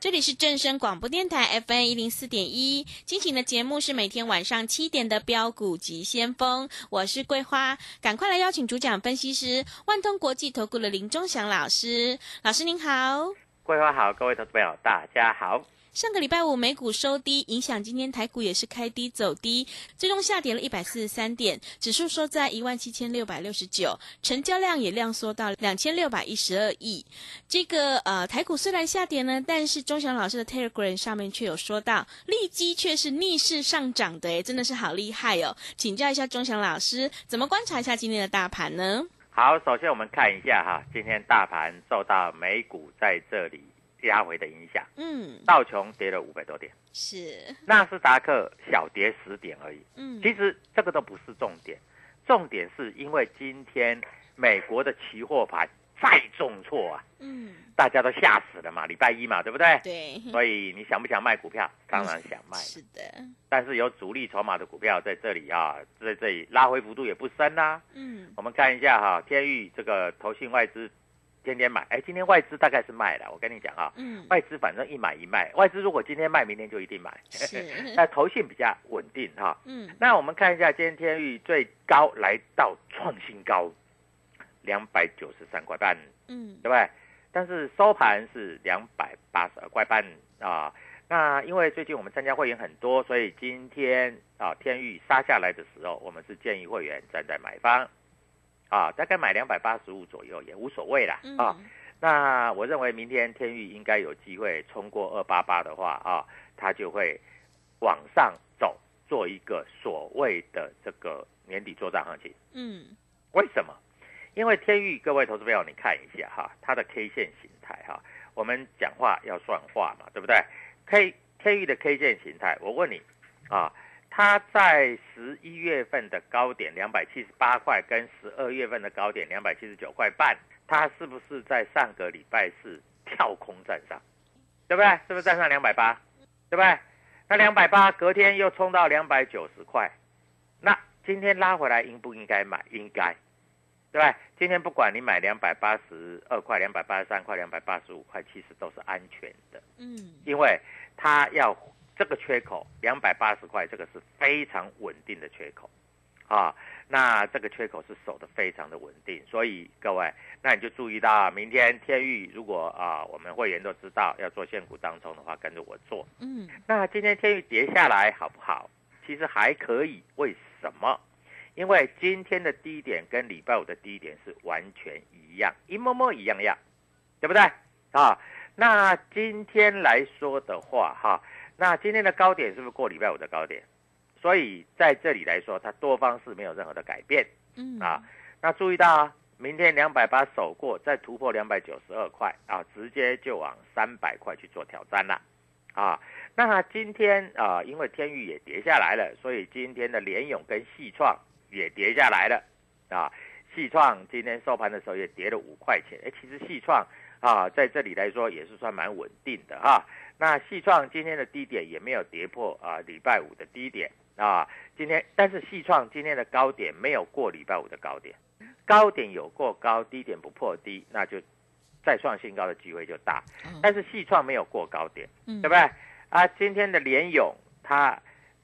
这里是正声广播电台 FM 一零四点一，进行的节目是每天晚上七点的标股及先锋，我是桂花，赶快来邀请主讲分析师万通国际投顾的林忠祥老师，老师您好，桂花好，各位投资朋友大家好。上个礼拜五美股收低，影响今天台股也是开低走低，最终下跌了一百四十三点，指数收在一万七千六百六十九，成交量也量缩到两千六百一十二亿。这个呃台股虽然下跌呢，但是钟祥老师的 Telegram 上面却有说到，利基却是逆势上涨的，诶，真的是好厉害哦！请教一下钟祥老师，怎么观察一下今天的大盘呢？好，首先我们看一下哈，今天大盘受到美股在这里。压回的影响，嗯，道琼跌了五百多点，是。纳斯达克小跌十点而已，嗯，其实这个都不是重点，重点是因为今天美国的期货盘再重挫啊，嗯，大家都吓死了嘛，礼拜一嘛，对不对？对，所以你想不想卖股票？当然想卖，是的，但是有主力筹码的股票在这里啊，在这里拉回幅度也不深呐，嗯，我们看一下哈，天域这个投信外资。天天买，哎，今天外资大概是卖了。我跟你讲啊，嗯，外资反正一买一卖，外资如果今天卖，明天就一定买。是，那投信比较稳定哈。嗯，那我们看一下今天天域最高来到创新高，两百九十三块半，嗯，对不对？但是收盘是两百八十二块半啊。那因为最近我们参加会员很多，所以今天啊天域杀下来的时候，我们是建议会员站在买方。啊，大概买两百八十五左右也无所谓啦。啊，那我认为明天天域应该有机会冲过二八八的话啊，它就会往上走，做一个所谓的这个年底做账行情。嗯，为什么？因为天域各位投资朋友，你看一下哈，它的 K 线形态哈，我们讲话要算话嘛，对不对？K 天域的 K 线形态，我问你啊。它在十一月份的高点两百七十八块，跟十二月份的高点两百七十九块半，它是不是在上个礼拜四跳空站上？对不对？是不是站上两百八？对不对？那两百八隔天又冲到两百九十块，那今天拉回来应不应该买？应该，对吧？今天不管你买两百八十二块、两百八十三块、两百八十五块，其实都是安全的。嗯，因为它要。这个缺口两百八十块，这个是非常稳定的缺口，啊，那这个缺口是守的非常的稳定，所以各位，那你就注意到，明天天域如果啊，我们会员都知道要做现股当中的话，跟着我做，嗯，那今天天域跌下来好不好？其实还可以，为什么？因为今天的低点跟礼拜五的低点是完全一样，一模模一样样，对不对？啊，那今天来说的话，哈。那今天的高点是不是过礼拜五的高点？所以在这里来说，它多方是没有任何的改变。嗯啊，那注意到啊，明天两百八守过，再突破两百九十二块啊，直接就往三百块去做挑战了。啊，那今天啊，因为天宇也跌下来了，所以今天的联勇跟细创也跌下来了啊。细创今天收盘的时候也跌了五块钱，哎，其实细创啊在这里来说也是算蛮稳定的哈。那细创今天的低点也没有跌破啊，礼拜五的低点啊。今天但是细创今天的高点没有过礼拜五的高点，高点有过高，低点不破低，那就再创新高的机会就大。但是细创没有过高点，对不对？啊，今天的联勇它。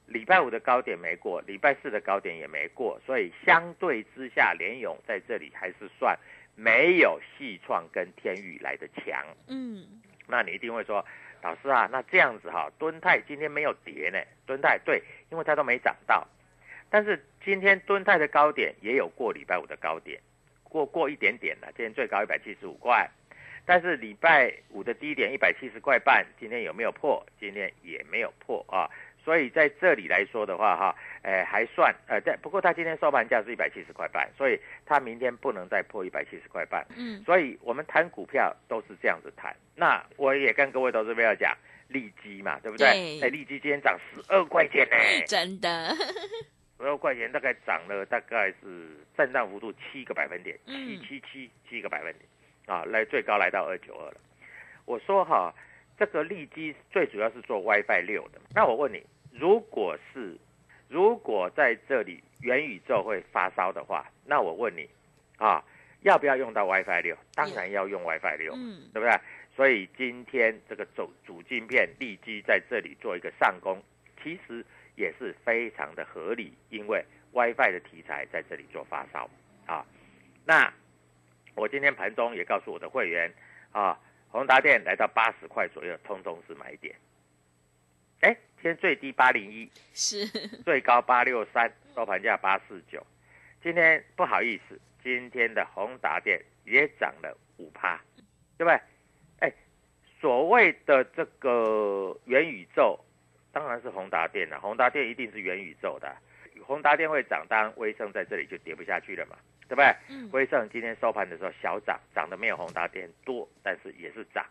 礼拜五的高点没过，礼拜四的高点也没过，所以相对之下，联勇在这里还是算没有细创跟天宇来的强。嗯，那你一定会说，老师啊，那这样子哈，敦泰今天没有跌呢？敦泰对，因为它都没涨到，但是今天敦泰的高点也有过礼拜五的高点，过过一点点了，今天最高一百七十五块，但是礼拜五的低点一百七十块半，今天有没有破？今天也没有破啊。所以在这里来说的话，哈，诶，还算，呃，在不过它今天收盘价是一百七十块半，所以它明天不能再破一百七十块半。嗯，所以我们谈股票都是这样子谈。那我也跟各位投资朋友讲，利基嘛，对不对？哎，利基今天涨十二块钱呢，真的，十二块钱大概涨了大概是震荡幅度七个百分点，七七七七个百分点，啊，来最高来到二九二了。我说哈，这个利基最主要是做 WiFi 六的，那我问你。如果是，如果在这里元宇宙会发烧的话，那我问你，啊，要不要用到 WiFi 六？当然要用 WiFi 六，嗯，对不对？所以今天这个主主镜片立即在这里做一个上攻，其实也是非常的合理，因为 WiFi 的题材在这里做发烧，啊，那我今天盘中也告诉我的会员，啊，宏达电来到八十块左右，通通是买点。哎，今天最低八零一，是最高八六三，收盘价八四九。今天不好意思，今天的宏达电也涨了五趴，对不对？哎，所谓的这个元宇宙，当然是宏达电了。宏达电一定是元宇宙的，宏达电会涨，当然威盛在这里就跌不下去了嘛，对不对？嗯。威盛今天收盘的时候小涨，涨的没有宏达电多，但是也是涨，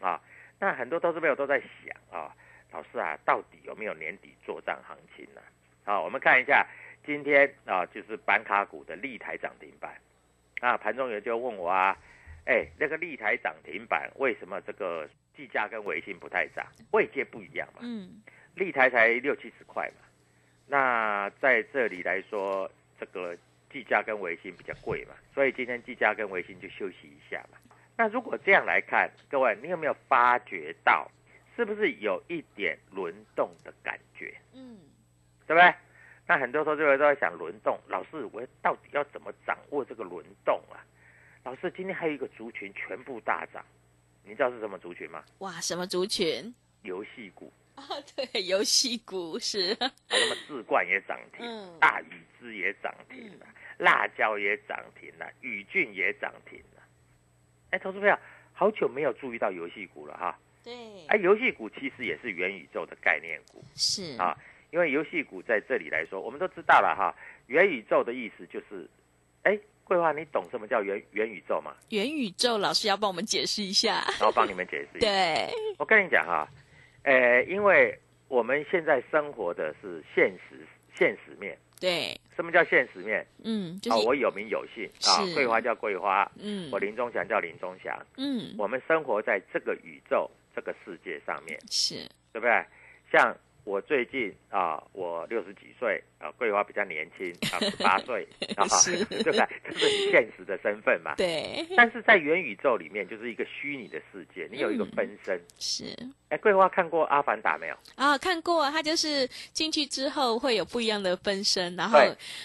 啊。那很多投资朋友都在想啊。老师啊，到底有没有年底做账行情呢？好，我们看一下今天啊，就是板卡股的立台涨停板啊，盘中有就问我啊，哎，那个立台涨停板为什么这个计价跟微信不太涨？位阶不一样嘛，嗯，立台才六七十块嘛，那在这里来说，这个计价跟微信比较贵嘛，所以今天计价跟微信就休息一下嘛。那如果这样来看，各位，你有没有发觉到？是不是有一点轮动的感觉？嗯，对不对？那很多时候就会都在想轮动。老师，我到底要怎么掌握这个轮动啊？老师，今天还有一个族群全部大涨，你知道是什么族群吗？哇，什么族群？游戏股啊，对，游戏股是。那么智冠也涨停，大禹之也涨停了，辣椒也涨停了，宇峻也涨停了。哎，投资朋友，好久没有注意到游戏股了哈。对，哎，游戏股其实也是元宇宙的概念股，是啊，因为游戏股在这里来说，我们都知道了哈，元宇宙的意思就是，哎，桂花，你懂什么叫元元宇宙吗？元宇宙老师要帮我们解释一下，然后帮你们解释一下。对，我跟你讲哈，呃，因为我们现在生活的是现实现实面，对，什么叫现实面？嗯，就是我有名有姓啊，桂花叫桂花，嗯，我林中祥叫林中祥，嗯，我们生活在这个宇宙。这个世界上面是对不对？像我最近啊，我六十几岁啊，桂花比较年轻啊，十八 岁啊，对不对？这是现实的身份嘛。对。但是在元宇宙里面，就是一个虚拟的世界，你有一个分身。是。哎，桂花看过《阿凡达》没有？啊，看过。它就是进去之后会有不一样的分身，然后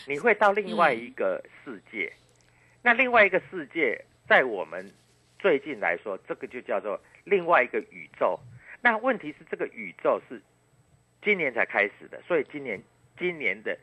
你会到另外一个世界。那另外一个世界，在我们最近来说，这个就叫做。另外一个宇宙，那问题是这个宇宙是今年才开始的，所以今年今年的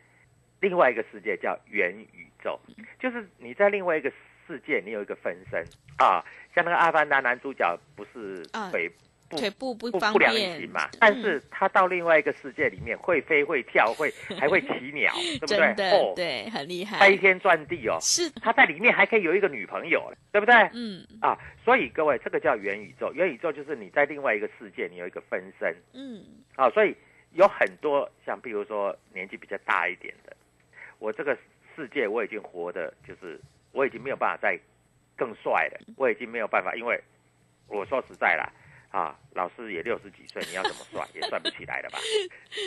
另外一个世界叫元宇宙，就是你在另外一个世界，你有一个分身。啊，像那个阿凡达男主角不是北不腿部不不不良方便行嘛，但嗯是他到另外一个世界里面会飞会跳会 还会骑鸟，对不对？哦，对，很厉害，飞天转地哦，是，他在里面还可以有一个女朋友，对不对？嗯啊，所以各位，这个叫元宇宙。元宇宙就是你在另外一个世界，你有一个分身嗯啊。所以有很多像，比如说年纪比较大一点的，我这个世界我已经活的，就是我已经没有办法再更帅了，我已经没有办法，因为我说实在啦。啊，老师也六十几岁，你要怎么算 也算不起来了吧？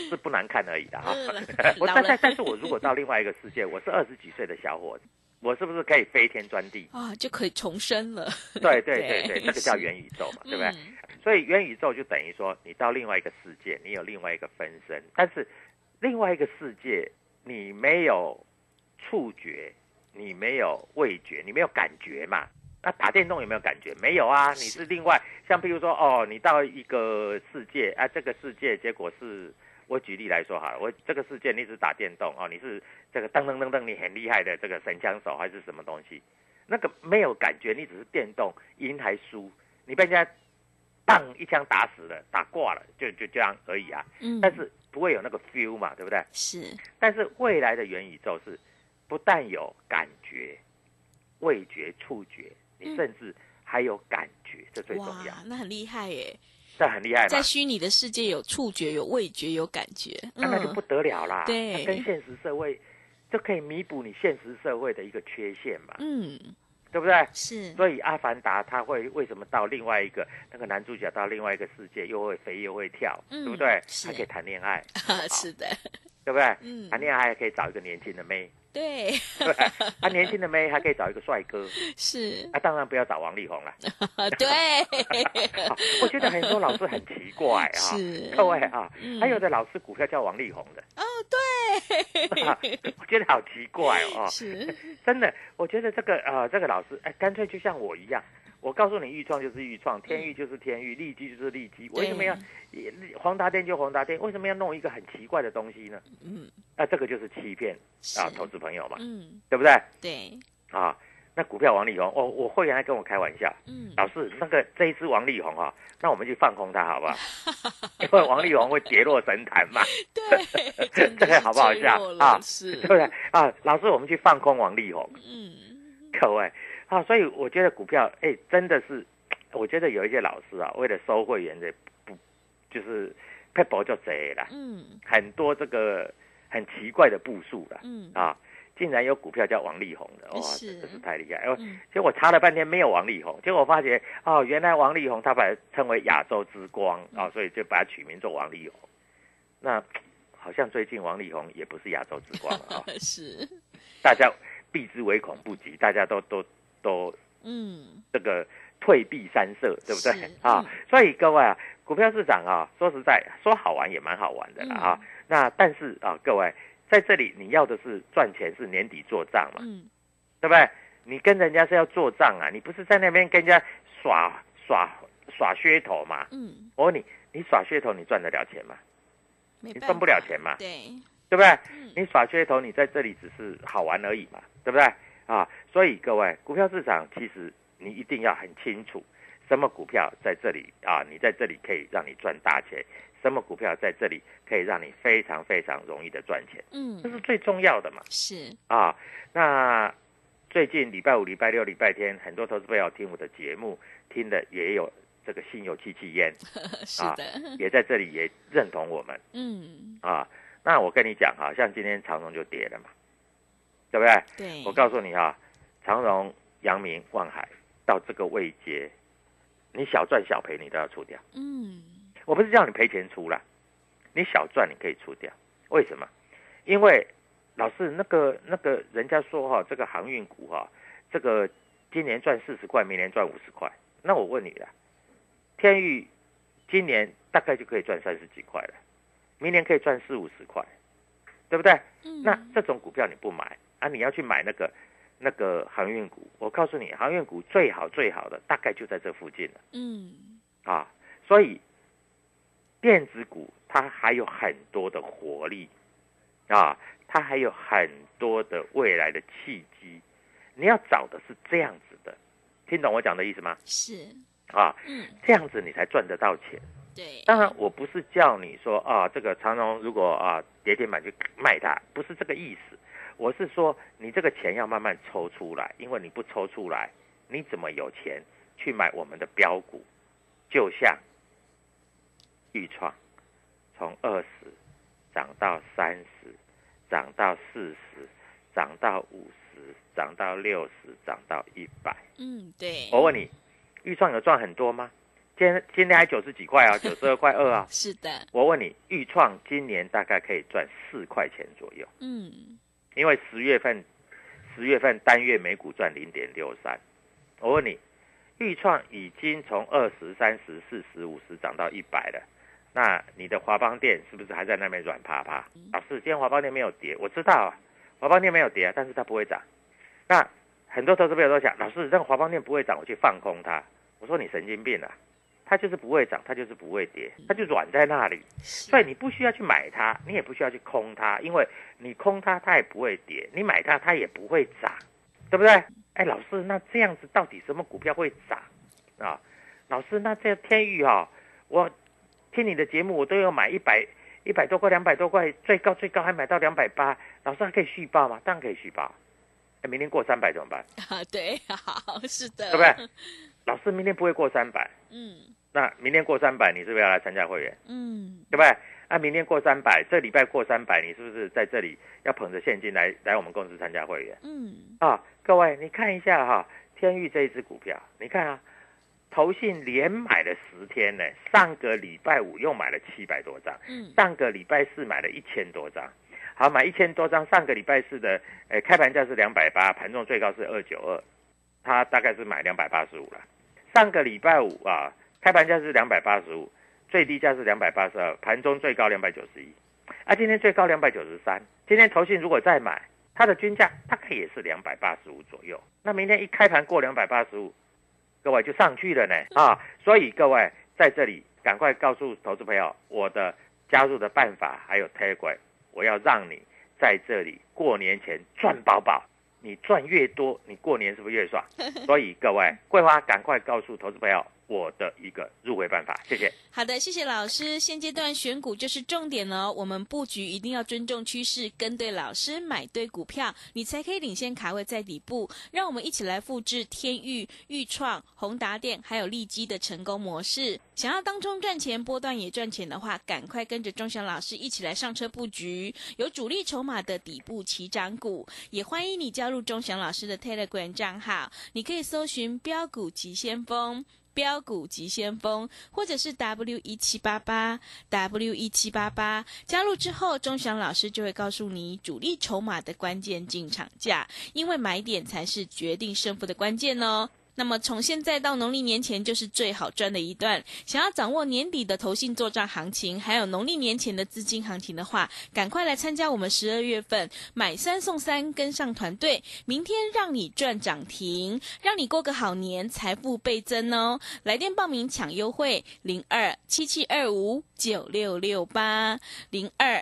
是不难看而已的哈。嗯 我但但但是我如果到另外一个世界，我是二十几岁的小伙子，我是不是可以飞天钻地？啊，就可以重生了，对对对对对，这个叫元宇宙嘛，对不对？嗯所以元宇宙就等于说，你到另外一个世界，你有另外一个分身，但是另外一个世界你没有触觉，你没有味觉，你没有感觉嘛？那打电动有没有感觉？没有啊，你是另外像譬如说哦，你到一个世界啊，这个世界结果是。我举例来说好了，我这个世界你只打电动哦，你是这个噔噔噔噔，你很厉害的这个神枪手还是什么东西？那个没有感觉，你只是电动赢还输，你被人家当一枪打死了，打挂了，就就这样而已啊。嗯，但是不会有那个 feel 嘛，对不对？是，但是未来的元宇宙是不但有感觉、味觉、触觉，你嗯甚至还有感觉，这最重要，哇，那很厉害耶，这很厉害在。虚拟的世界有触觉、有味觉、有感觉，那那就不得了啦，对跟现实社会就可以弥补你现实社会的一个缺陷嘛，嗯，对不对？是，所以《阿凡达》他会为什么到另外一个那个男主角到另外一个世界又会飞又会跳，嗯对不对？是他可以谈恋爱，是的，对不对？嗯谈恋爱还可以找一个年轻的妹，对？他 年轻的妹还可以找一个帅哥，是，啊，当然不要找王力宏了。对，我觉得很多老师很奇怪啊，是。各位啊。嗯，还有的老师股票叫王力宏的，哦，对，啊我觉得好奇怪哦，是，真的，我觉得这个呃，这个老师哎，干脆就像我一样，我告诉你，豫创就是豫创，天域就是天域，利基就是利基，为什么要也黄达电就黄达电？为什么要弄一个很奇怪的东西呢？嗯，啊，这个就是欺骗啊，投资朋友嘛，嗯，对不对？对，啊，那股票王力宏，我，我会员还跟我开玩笑，嗯，老师，那个这一只王力宏啊，那我们去放空它好不好？因为王力宏会跌落神坛嘛，对，这个好不好笑？啊是。对，不对？啊，老师，我们去放空王力宏，嗯，各位啊，所以我觉得股票，哎，真的是，我觉得有一些老师啊，为了收会员的不，就是配博就贼了，嗯，很多这个很奇怪的步数了，嗯，啊，竟然有股票叫王力宏的，哇，是真的是太厉害！哦，嗯，结果我查了半天没有王力宏，结果我发觉哦，原来王力宏他把它称为亚洲之光啊、哦，所以就把它取名做王力宏。那好像最近王力宏也不是亚洲之光了啊、哦，是，大家避之唯恐不及，大家都都都嗯，这个退避三舍，对不对是 啊嗯？所以各位啊，股票市场啊，说实在，说好玩也蛮好玩的啦嗯啊。那但是啊，各位在这里你要的是赚钱，是年底做账嘛，嗯，对不对？你跟人家是要做账啊，你不是在那边跟人家耍耍耍噱头嘛？嗯，我问你，你耍噱头，你赚得了钱吗？你赚不了法钱嘛，对，对不对？嗯，你耍噱头，你在这里只是好玩而已嘛，对不对？啊，所以各位，股票市场其实你一定要很清楚，什么股票在这里啊，你在这里可以让你赚大钱，什么股票在这里可以让你非常非常容易的赚钱，嗯。这嗯，是最重要的嘛。是，啊，那最近礼拜五、礼拜六、礼拜天，很多投资朋友听我的节目，听的也有这个心有戚戚焉，是的，也在这里也认同我们。嗯，啊。那我跟你讲哈，像今天长荣就跌了嘛，对不对？对，我告诉你啊，长荣、阳明、万海到这个位阶，你小赚小赔你都要出掉。嗯，我不是叫你赔钱出啦，你小赚你可以出掉。为什么？因为老师那个那个人家说哈，这个航运股哈，这个今年赚四十块，明年赚五十块。那我问你了，天域今年大概就可以赚三十几块了，明年可以赚四五十块，对不对？嗯，那这种股票你不买啊？你要去买那个那个航运股，我告诉你，航运股最好最好的大概就在这附近了嗯，啊。所以电子股它还有很多的活力啊，它还有很多的未来的契机。你要找的是这样子的，听懂我讲的意思吗？是，啊，嗯，这样子你才赚得到钱。对，当然，我不是叫你说啊，这个长荣如果啊跌停板就卖它，不是这个意思。我是说，你这个钱要慢慢抽出来，因为你不抽出来，你怎么有钱去买我们的标股？就像豫创，从二十涨到三十，涨到四十，涨到五十，涨到六十，涨到一百。嗯，对，我问你，豫创有赚很多吗？今天今天还九十几块啊，九十二块二啊。是的，我问你，豫创今年大概可以赚四块钱左右，嗯，因为十月份十月份单月每股赚零点六三。我问你，豫创已经从二十三十、四十、五十涨到一百了，那你的华邦店是不是还在那边软趴趴？老师，今天华邦店没有跌，我知道啊，华邦店没有跌啊，但是它不会涨。那很多投资朋友都想，老师，这个华邦店不会涨，我去放空它。我说你神经病啊！它就是不会涨，它就是不会跌，它就软在那里。所以你不需要去买它，你也不需要去空它，因为你空它它也不会跌，你买它它也不会涨，对不对？哎，老师，那这样子到底什么股票会涨啊？老师，那这天宇哈、我听你的节目，我都要买一百一百多块、两百多块，最高最高还买到两百八，老师还可以续报吗？当然可以续报。哎，明天过三百怎么办？啊，对，好，是的，对不对？老师明天不会过三百，嗯那明天过三百，你是不是要来参加会员？嗯，对不对？那，明天过三百，这礼拜过三百，你是不是在这里要捧着现金来来我们公司参加会员嗯，啊？各位，你看一下哈，天域这一只股票，你看啊，投信连买了十天呢，上个礼拜五又买了七百多张，嗯，上个礼拜四买了一千多张，好，买一千多张，上个礼拜四的，呃，开盘价是两百八，盘中最高是二九二，他大概是买两百八十五了。上个礼拜五啊，开盘价是两百八十五，最低价是两百八十二，盘中最高两百九十一，啊，今天最高两百九十三。今天投信如果再买，它的均价大概也是两百八十五左右。那明天一开盘过两百八十五，各位就上去了呢啊！所以各位在这里赶快告诉投资朋友，我的加入的办法还有 Telegram，我要让你在这里过年前赚饱饱。你赚越多，你过年是不是越爽？所以各位桂花赶快告诉投资朋友我的一个入会办法，谢谢。好的，谢谢老师。现阶段选股就是重点哦，我们布局一定要尊重趋势，跟对老师，买对股票，你才可以领先卡位在底部。让我们一起来复制天域、豫创、宏达电还有利基的成功模式。想要当中赚钱，波段也赚钱的话，赶快跟着钟祥老师一起来上车布局，有主力筹码的底部起涨股。也欢迎你加入钟祥老师的 Telegram 账号，你可以搜寻标股急先锋。标股急先锋，或者是 W 一七八八 W 一七八八，加入之后，钟祥老师就会告诉你主力筹码的关键进场价，因为买点才是决定胜负的关键哦。那么从现在到农历年前就是最好赚的一段。想要掌握年底的投信做账行情，还有农历年前的资金行情的话，赶快来参加我们十二月份买三送三，跟上团队，明天让你赚涨停，让你过个好年，财富倍增哦！来电报名抢优惠，零二七七二五九六六八零二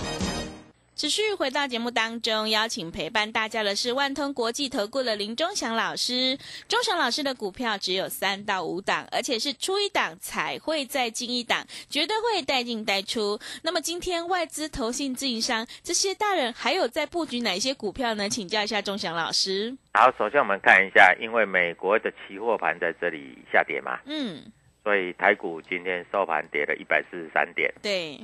持续回到节目当中，邀请陪伴大家的是万通国际投顾的林忠祥老师。忠祥老师的股票只有三到五档，而且是出一档才会再进一档，绝对会带进带出。那么今天外资、投信、自营商这些大人还有在布局哪些股票呢？请教一下忠祥老师。好，首先我们看一下，因为美国的期货盘在这里下跌嘛，嗯，所以台股今天收盘跌了一百四十三点。对，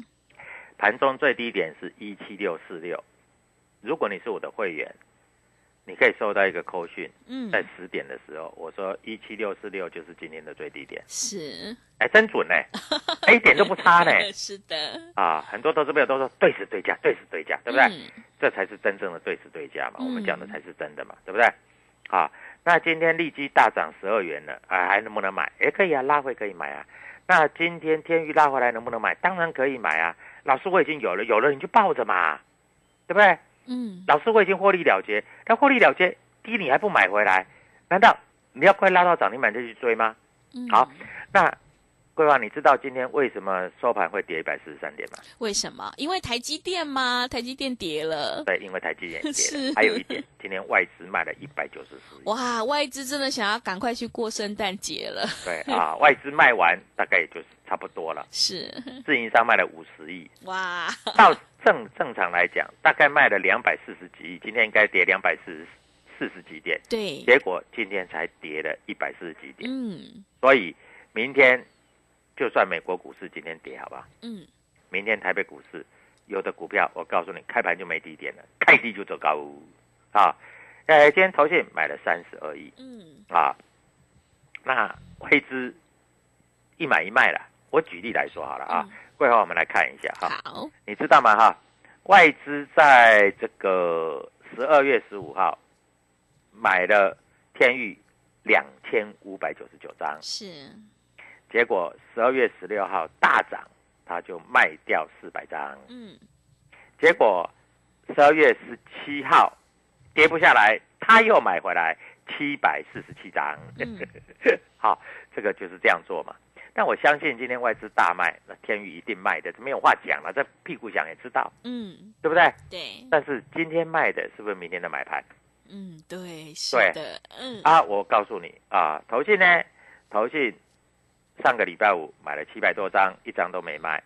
盘中最低点是一七六四六。如果你是我的会员，你可以收到一个扣讯，嗯，在十点的时候，我说一七六四六就是今天的最低点，是，哎，真准呢，哎一点都不差呢。是的，啊，很多投资朋友都说对时对价，对时对价，对不对？嗯这才是真正的对时对价嘛，嗯我们讲的才是真的嘛，对不对？啊，那今天利基大涨十二元了，啊，还能不能买？也可以啊，拉回可以买啊。那今天天宇拉回来能不能买？当然可以买啊。老师我已经有了，有了你就抱着嘛，对不对？嗯，老师我已经获利了结，但获利了结，低你还不买回来？难道你要快拉到涨停板就去追吗？嗯好，那桂花，你知道今天为什么收盘会跌一百四十三点吗？为什么？因为台积电吗？台积电跌了。对，因为台积电跌 是了。还有一点，今天外资卖了一百九十四亿。哇，外资真的想要赶快去过圣诞节了。对啊，外资卖完大概也就是差不多了。是，自营商卖了五十亿，哇，到正正常来讲，大概卖了两百四十几亿，今天应该跌两百四十四十几点，对，结果今天才跌了一百四十几点。嗯所以明天就算美国股市今天跌，好不好？嗯，明天台北股市有的股票，我告诉你，开盘就没低点了，开低就走高啊！呃，今天投信买了三十二亿嗯，啊，那外资一买一卖了。我举例来说好了啊，嗯桂花我们来看一下哈，好，你知道吗哈？外资在这个十二月十五号买了天域两千五百九十九张，是，结果十二月十六号大涨，他就卖掉四百张。嗯结果十二月十七号跌不下来，他又买回来七百四十七张。嗯 好，这个就是这样做嘛。但我相信今天外资大卖，那天宇一定卖的，这没有话讲了，这屁股想也知道，嗯，对不对？对，但是今天卖的是不是明天的买盘嗯对，是的，嗯啊？我告诉你啊，投信呢，投信上个礼拜五买了七百多张，一张都没卖；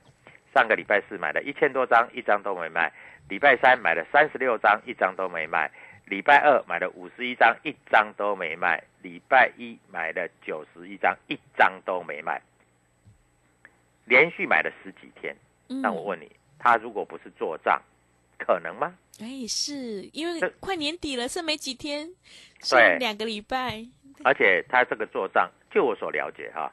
上个礼拜四买了一千多张，一张都没卖；礼拜三买了三十六张，一张都没卖；礼拜二买了五十一张，一张都没卖；礼拜一买了九十一张，一张都没卖。连续买了十几天，嗯，那我问你，他如果不是做账，可能吗？哎，是因为快年底了，剩没几天，对。剩两个礼拜，而且他这个做账，就我所了解哈，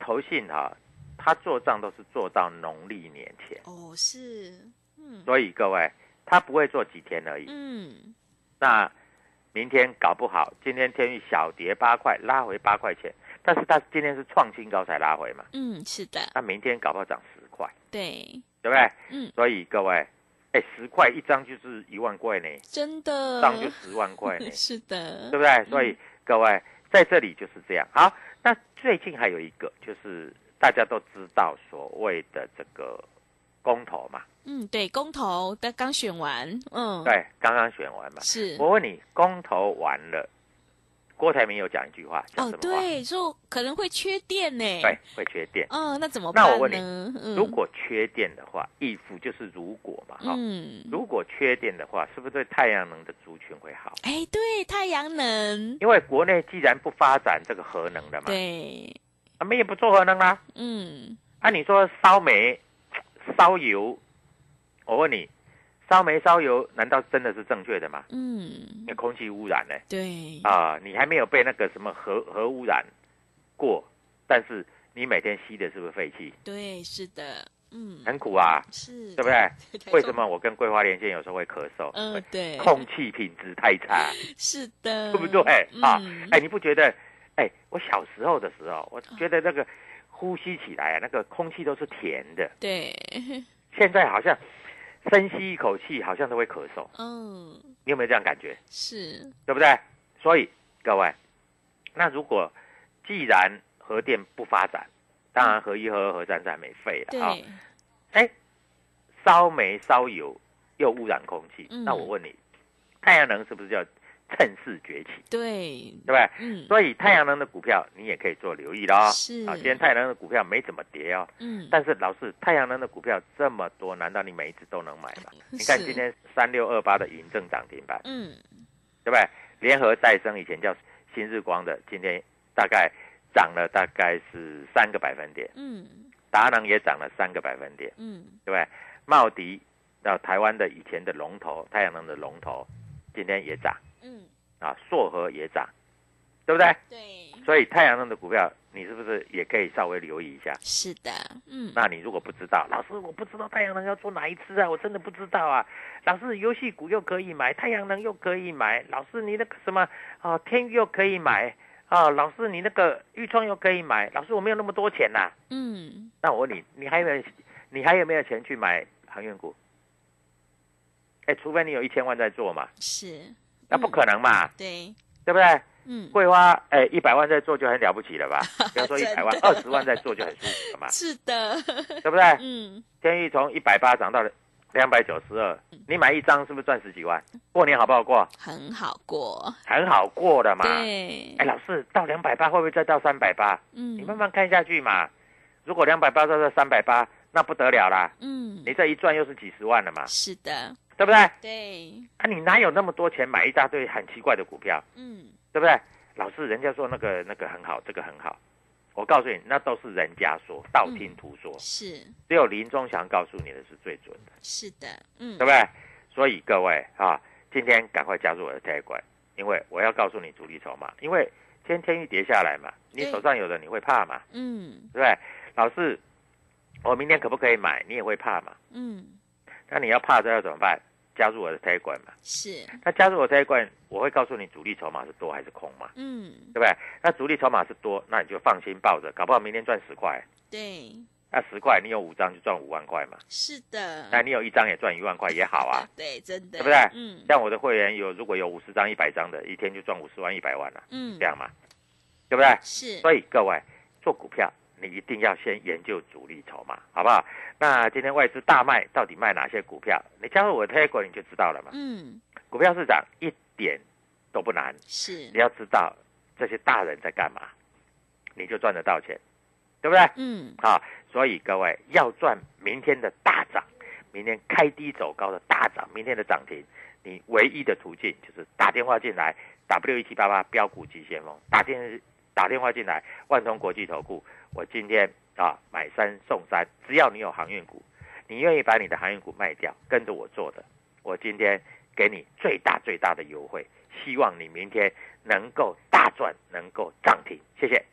投信哈，他做账都是做到农历年前，哦，是，嗯。所以各位他不会做几天而已。嗯，那明天搞不好，今天天宇小跌八块，拉回八块钱，但是他今天是创新高才拉回嘛，嗯，是的，那明天搞不好涨十块，对，对不对？嗯，所以各位，哎，十块一张就是一万块呢，真的，张就十万块呢。是的，对不对？所以各位在这里就是这样。好，那最近还有一个就是大家都知道所谓的这个公投嘛，嗯，对，公投的刚选完，嗯，，对，刚刚选完嘛。是，我问你，公投完了，郭台铭有讲一句话，讲哦，什么话？对，说可能会缺电呢，对，，会缺电。嗯，那怎么办那我问你如果缺电的话，if 就是如果嘛，哈、嗯，如果缺电的话，是不是对太阳能的族群会好？哎，对，太阳能，因为国内既然不发展这个核能的嘛，对，啊，没也不做核能啦、嗯，啊，你说烧煤、烧油，我问你，烧煤烧油难道真的是正确的吗？嗯，那空气污染呢？对，啊，你还没有被那个什么核核污染过，但是你每天吸的是不是废气？对，是的，嗯，很苦啊，是，对不对？对为什？么我跟桂花连线有时候会咳嗽？嗯，对，空气品质太差，是的，对不对？啊嗯，哎，你不觉得？哎，我小时候的时候，我觉得那个呼吸起来啊，那个空气都是甜的，对，现在好像深吸一口气，好像都会咳嗽。嗯，你有没有这样感觉？是，对不对？所以各位，那如果既然核电不发展，当然核一、核二、核三在没废了啊。对，哎，烧煤烧油又污染空气，嗯那我问你，太阳能是不是要趁势崛起？对，对不对？嗯，所以太阳能的股票你也可以做留意了哦。是啊，今天太阳能的股票没怎么跌哦，嗯，但是老师，太阳能的股票这么多，难道你每一只都能买吗？你看今天三六二八的云正涨停板，嗯，对不对？联合再生以前叫新日光的，今天大概涨了大概是三个百分点，嗯，达能也涨了三个百分点，嗯，对不对？茂迪到台湾的以前的龙头，太阳能的龙头，今天也涨，嗯，啊，硕和也涨，对不对？对，所以太阳能的股票，你是不是也可以稍微留意一下？是的，嗯，那你如果不知道，老师我不知道太阳能要做哪一支啊，我真的不知道啊。老师游戏股又可以买，太阳能又可以买，老师你那个什么啊，天宇又可以买啊，老师你那个豫创又可以买，老师我没有那么多钱呐、嗯，那我问你，你还有没有你还有没有钱去买航运股？哎，除非你有一千万在做嘛，是，那不可能嘛，对，对不对？嗯，桂花，哎，一百万在做就很了不起了吧？不要说一百万，二十万在做就很舒服了嘛，是的，对不对？嗯，天域从一百八涨到了两百九十二，你买一张是不是赚十几万？过年好不好过？很好过，很好过的嘛。对哎，，老师，到两百八会不会再到三百八？嗯，你慢慢看下去嘛。如果两百八到到三百八，那不得了啦！嗯，你这一赚又是几十万了嘛，是的，对不对？对，啊，你哪有那么多钱买一大堆很奇怪的股票，嗯，对不对？老师，人家说那个那个很好，这个很好，我告诉你，那都是人家说，道听途说，是，只有林忠祥告诉你的是最准的。是的，嗯对，不对？所以各位啊，今天赶快加入我的 Telegram，因为我要告诉你主力筹码。因为天天一跌下来嘛，你手上有的你会怕嘛，嗯，对不对？老师，我明天可不可以买？你也会怕嘛？嗯，那你要怕这要怎么办？加入我的 Telegram 嘛。是，那加入我的 Telegram，我会告诉你主力筹码是多还是空嘛，嗯，对不对？那主力筹码是多，那你就放心抱着，搞不好明天赚十块。对，那十块你有五张就赚五万块嘛，是的，那你有一张也赚一万块也好啊。对，真的，对不对？嗯，像我的会员有如果有五十张、一百张的，一天就赚五十万、一百万了，嗯。这，样嘛，对不对？是，所以各位做股票，你一定要先研究主力筹码，好不好？那今天外资大卖，到底卖哪些股票？你加入我的 Telegram 你就知道了嘛。嗯，股票市场一点都不难，是你，要知道这些大人在干嘛，你就赚得到钱，对不对？嗯，啊，所以各位要赚明天的大涨，明天开低走高的大涨，明天的涨停，你唯一的途径就是打电话进来，W 一七八八标股急先锋，打电打电话进来，万通国际投顾，我今天啊买三送三，只要你有航运股，你愿意把你的航运股卖掉，跟着我做的，我今天给你最大最大的优惠，希望你明天能够大赚，能够涨停，谢谢。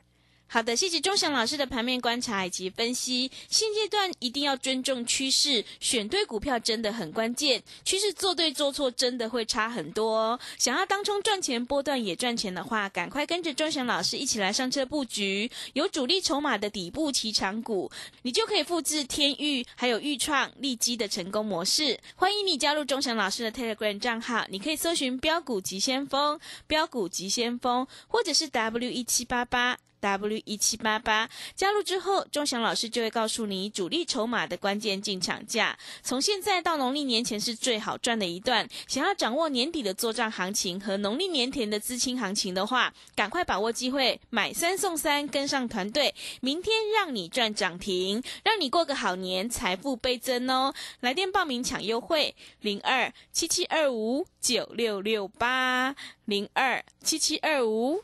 好的，谢谢钟祥老师的盘面观察以及分析。现阶段一定要尊重趋势，选对股票真的很关键。趋势做对做错真的会差很多哦。想要当冲赚钱、波段也赚钱的话，赶快跟着钟祥老师一起来上车布局有主力筹码的底部起涨股，你就可以复制天域还有豫创、利基的成功模式。欢迎你加入钟祥老师的 Telegram 账号，你可以搜寻“标股急先锋”、“标股急先锋”或者是 W 一七八八。W 一七八八加入之后，钟祥老师就会告诉你主力筹码的关键进场价。从现在到农历年前是最好赚的一段。想要掌握年底的做账行情和农历年前的资金行情的话，赶快把握机会，买三送三，跟上团队，明天让你赚涨停，让你过个好年，财富倍增哦！来电报名抢优惠，零二七七二五九六六八零二七七二五。